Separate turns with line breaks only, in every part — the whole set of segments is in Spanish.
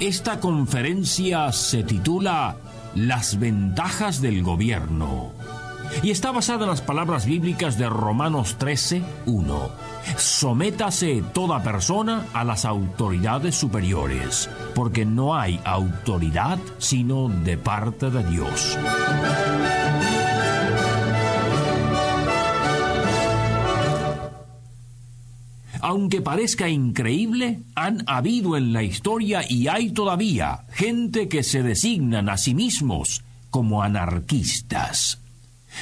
Esta conferencia se titula Las ventajas del gobierno y está basada en las palabras bíblicas de Romanos 13, 1. Sométase toda persona a las autoridades superiores, porque no hay autoridad sino de parte de Dios. Aunque parezca increíble, han habido en la historia y hay todavía gente que se designan a sí mismos como anarquistas.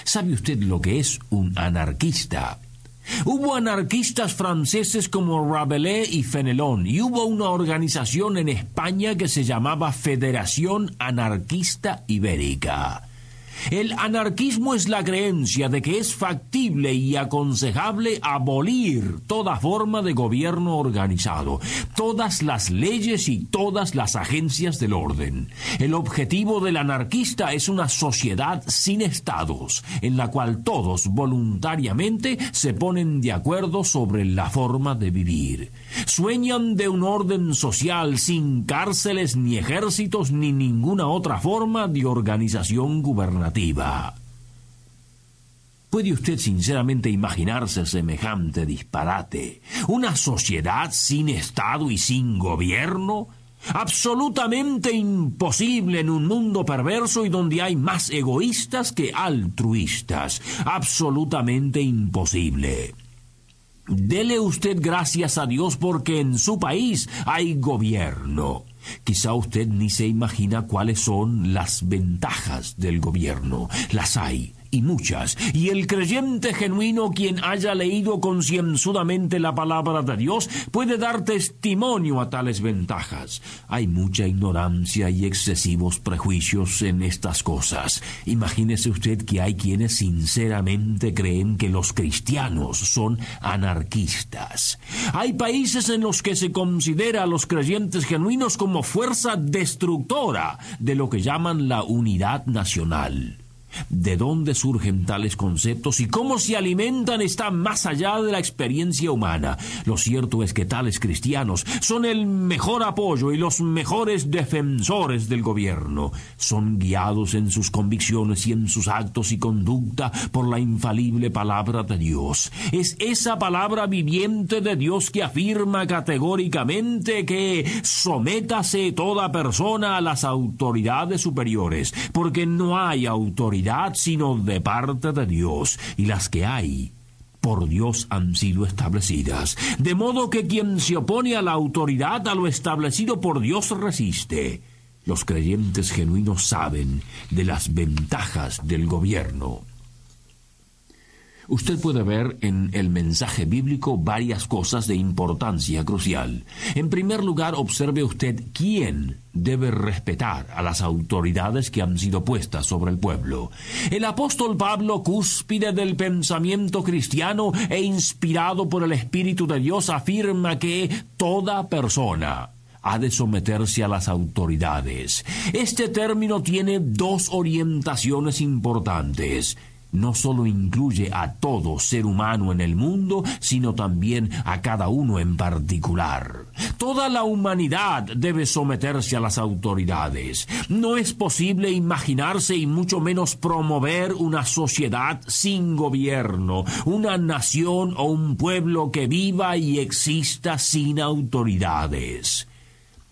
¿Sabe usted lo que es un anarquista? Hubo anarquistas franceses como Rabelais y Fenelon, y hubo una organización en España que se llamaba Federación Anarquista Ibérica. El anarquismo es la creencia de que es factible y aconsejable abolir toda forma de gobierno organizado, todas las leyes y todas las agencias del orden. El objetivo del anarquista es una sociedad sin estados, en la cual todos voluntariamente se ponen de acuerdo sobre la forma de vivir. Sueñan de un orden social sin cárceles ni ejércitos ni ninguna otra forma de organización gubernamental. ¿Puede usted sinceramente imaginarse semejante disparate? ¿Una sociedad sin Estado y sin gobierno? Absolutamente imposible en un mundo perverso y donde hay más egoístas que altruistas. Absolutamente imposible. Dele usted gracias a Dios porque en su país hay gobierno. Quizá usted ni se imagina cuáles son las ventajas del gobierno. Las hay y muchas, y el creyente genuino quien haya leído concienzudamente la palabra de Dios puede dar testimonio a tales ventajas. Hay mucha ignorancia y excesivos prejuicios en estas cosas. Imagínese usted que hay quienes sinceramente creen que los cristianos son anarquistas. Hay países en los que se considera a los creyentes genuinos como fuerza destructora de lo que llaman la unidad nacional. De dónde surgen tales conceptos y cómo se alimentan está más allá de la experiencia humana. Lo cierto es que tales cristianos son el mejor apoyo y los mejores defensores del gobierno. Son guiados en sus convicciones y en sus actos y conducta por la infalible palabra de Dios. Es esa palabra viviente de Dios que afirma categóricamente que sométase toda persona a las autoridades superiores, porque no hay autoridad sino de parte de Dios, y las que hay por Dios han sido establecidas. De modo que quien se opone a la autoridad, a lo establecido por Dios, resiste. Los creyentes genuinos saben de las ventajas del gobierno. Usted puede ver en el mensaje bíblico varias cosas de importancia crucial. En primer lugar, observe usted quién debe respetar a las autoridades que han sido puestas sobre el pueblo. El apóstol Pablo, cúspide del pensamiento cristiano e inspirado por el Espíritu de Dios, afirma que toda persona ha de someterse a las autoridades. Este término tiene dos orientaciones importantes no solo incluye a todo ser humano en el mundo, sino también a cada uno en particular. Toda la humanidad debe someterse a las autoridades. No es posible imaginarse y mucho menos promover una sociedad sin gobierno, una nación o un pueblo que viva y exista sin autoridades.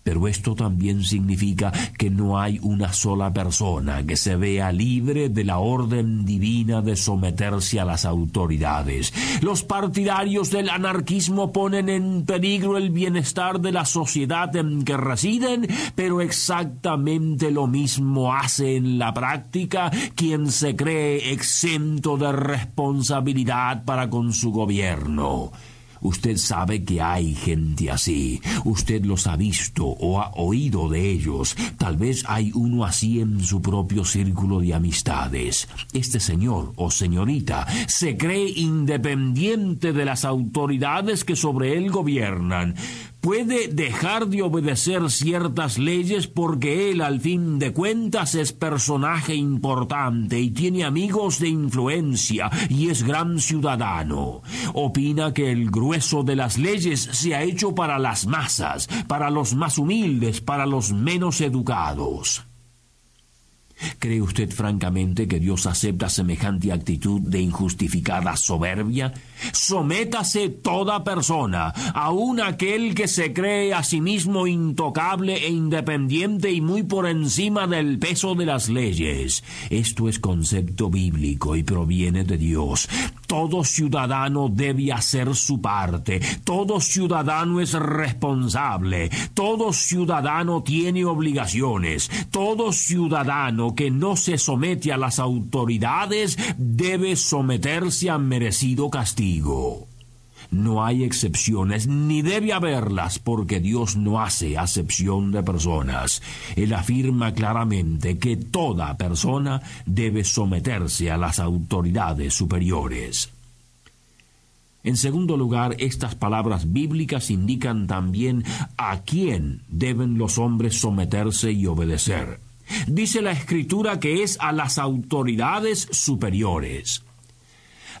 Pero esto también significa que no hay una sola persona que se vea libre de la orden divina de someterse a las autoridades. Los partidarios del anarquismo ponen en peligro el bienestar de la sociedad en que residen, pero exactamente lo mismo hace en la práctica quien se cree exento de responsabilidad para con su gobierno. Usted sabe que hay gente así. Usted los ha visto o ha oído de ellos. Tal vez hay uno así en su propio círculo de amistades. Este señor o señorita se cree independiente de las autoridades que sobre él gobiernan puede dejar de obedecer ciertas leyes porque él al fin de cuentas es personaje importante y tiene amigos de influencia y es gran ciudadano. Opina que el grueso de las leyes se ha hecho para las masas, para los más humildes, para los menos educados. ¿Cree usted francamente que Dios acepta semejante actitud de injustificada soberbia? Sométase toda persona, aun aquel que se cree a sí mismo intocable e independiente y muy por encima del peso de las leyes. Esto es concepto bíblico y proviene de Dios. Todo ciudadano debe hacer su parte, todo ciudadano es responsable, todo ciudadano tiene obligaciones, todo ciudadano que no se somete a las autoridades debe someterse a merecido castigo. No hay excepciones, ni debe haberlas, porque Dios no hace acepción de personas. Él afirma claramente que toda persona debe someterse a las autoridades superiores. En segundo lugar, estas palabras bíblicas indican también a quién deben los hombres someterse y obedecer. Dice la escritura que es a las autoridades superiores.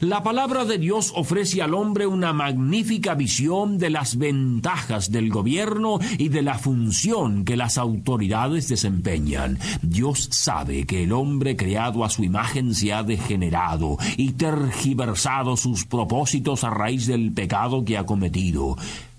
La palabra de Dios ofrece al hombre una magnífica visión de las ventajas del gobierno y de la función que las autoridades desempeñan. Dios sabe que el hombre creado a su imagen se ha degenerado y tergiversado sus propósitos a raíz del pecado que ha cometido.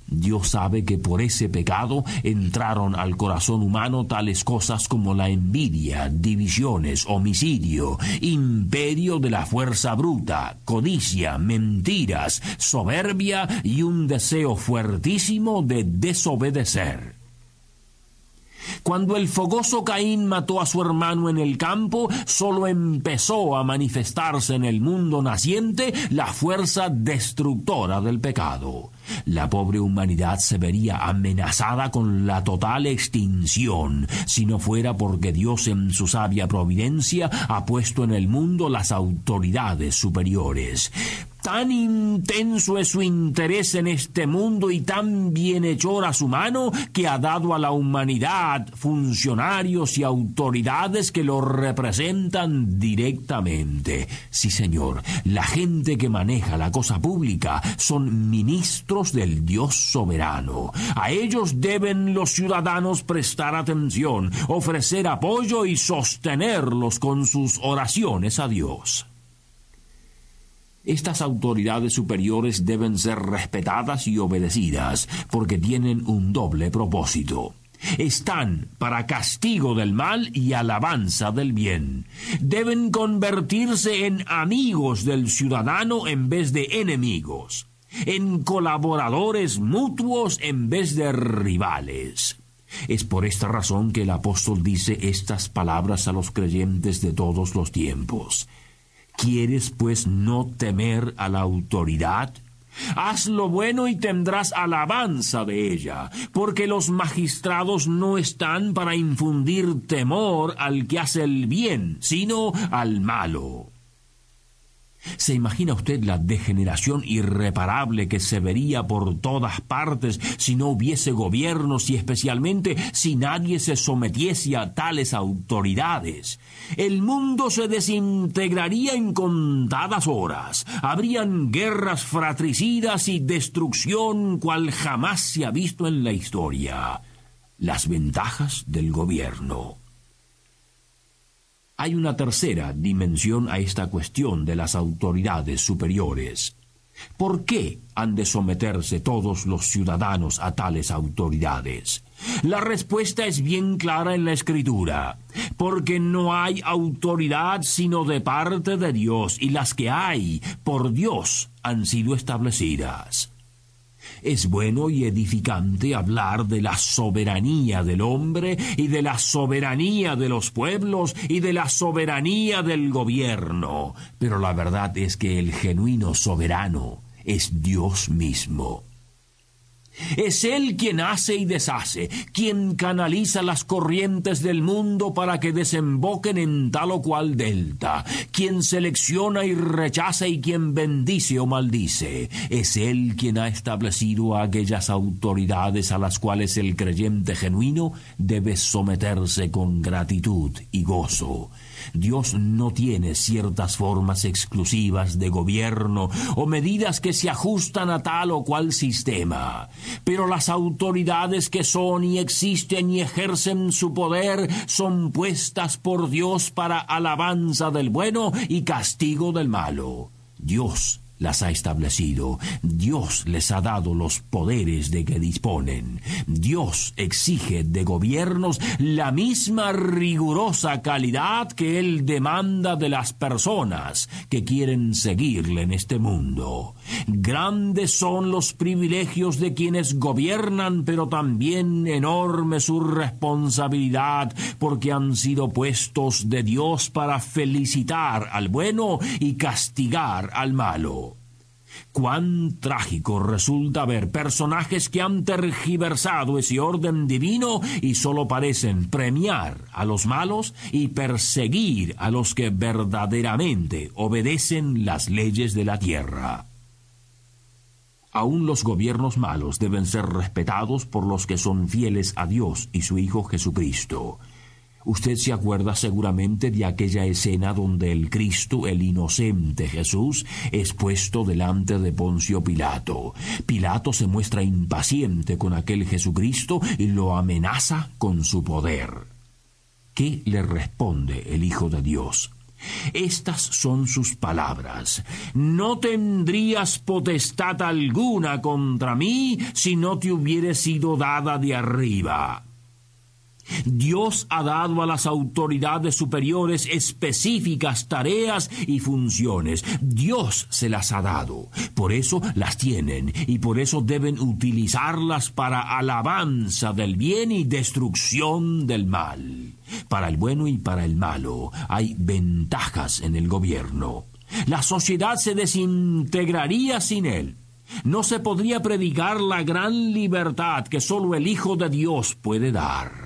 Dios sabe que por ese pecado entraron al corazón humano tales cosas como la envidia, divisiones, homicidio, imperio de la fuerza bruta, codicia, mentiras, soberbia y un deseo fuertísimo de desobedecer. Cuando el fogoso Caín mató a su hermano en el campo, solo empezó a manifestarse en el mundo naciente la fuerza destructora del pecado. La pobre humanidad se vería amenazada con la total extinción, si no fuera porque Dios en su sabia providencia ha puesto en el mundo las autoridades superiores. Tan intenso es su interés en este mundo y tan bienhechor a su mano que ha dado a la humanidad funcionarios y autoridades que lo representan directamente. Sí, señor, la gente que maneja la cosa pública son ministros del Dios soberano. A ellos deben los ciudadanos prestar atención, ofrecer apoyo y sostenerlos con sus oraciones a Dios. Estas autoridades superiores deben ser respetadas y obedecidas porque tienen un doble propósito. Están para castigo del mal y alabanza del bien. Deben convertirse en amigos del ciudadano en vez de enemigos, en colaboradores mutuos en vez de rivales. Es por esta razón que el apóstol dice estas palabras a los creyentes de todos los tiempos. ¿Quieres pues no temer a la autoridad? Haz lo bueno y tendrás alabanza de ella, porque los magistrados no están para infundir temor al que hace el bien, sino al malo. ¿Se imagina usted la degeneración irreparable que se vería por todas partes si no hubiese gobiernos y especialmente si nadie se sometiese a tales autoridades? El mundo se desintegraría en contadas horas. Habrían guerras fratricidas y destrucción cual jamás se ha visto en la historia. Las ventajas del gobierno. Hay una tercera dimensión a esta cuestión de las autoridades superiores. ¿Por qué han de someterse todos los ciudadanos a tales autoridades? La respuesta es bien clara en la escritura, porque no hay autoridad sino de parte de Dios, y las que hay por Dios han sido establecidas. Es bueno y edificante hablar de la soberanía del hombre y de la soberanía de los pueblos y de la soberanía del gobierno, pero la verdad es que el genuino soberano es Dios mismo. Es Él quien hace y deshace, quien canaliza las corrientes del mundo para que desemboquen en tal o cual delta, quien selecciona y rechaza y quien bendice o maldice. Es Él quien ha establecido aquellas autoridades a las cuales el creyente genuino debe someterse con gratitud y gozo. Dios no tiene ciertas formas exclusivas de gobierno o medidas que se ajustan a tal o cual sistema, pero las autoridades que son y existen y ejercen su poder son puestas por Dios para alabanza del bueno y castigo del malo. Dios las ha establecido. Dios les ha dado los poderes de que disponen. Dios exige de gobiernos la misma rigurosa calidad que Él demanda de las personas que quieren seguirle en este mundo. Grandes son los privilegios de quienes gobiernan, pero también enorme su responsabilidad porque han sido puestos de Dios para felicitar al bueno y castigar al malo. Cuán trágico resulta ver personajes que han tergiversado ese orden divino y solo parecen premiar a los malos y perseguir a los que verdaderamente obedecen las leyes de la tierra. Aún los gobiernos malos deben ser respetados por los que son fieles a Dios y su Hijo Jesucristo. Usted se acuerda seguramente de aquella escena donde el Cristo, el inocente Jesús, es puesto delante de Poncio Pilato. Pilato se muestra impaciente con aquel Jesucristo y lo amenaza con su poder. ¿Qué le responde el Hijo de Dios? Estas son sus palabras. No tendrías potestad alguna contra mí si no te hubiere sido dada de arriba. Dios ha dado a las autoridades superiores específicas tareas y funciones. Dios se las ha dado. Por eso las tienen y por eso deben utilizarlas para alabanza del bien y destrucción del mal. Para el bueno y para el malo hay ventajas en el gobierno. La sociedad se desintegraría sin él. No se podría predicar la gran libertad que sólo el Hijo de Dios puede dar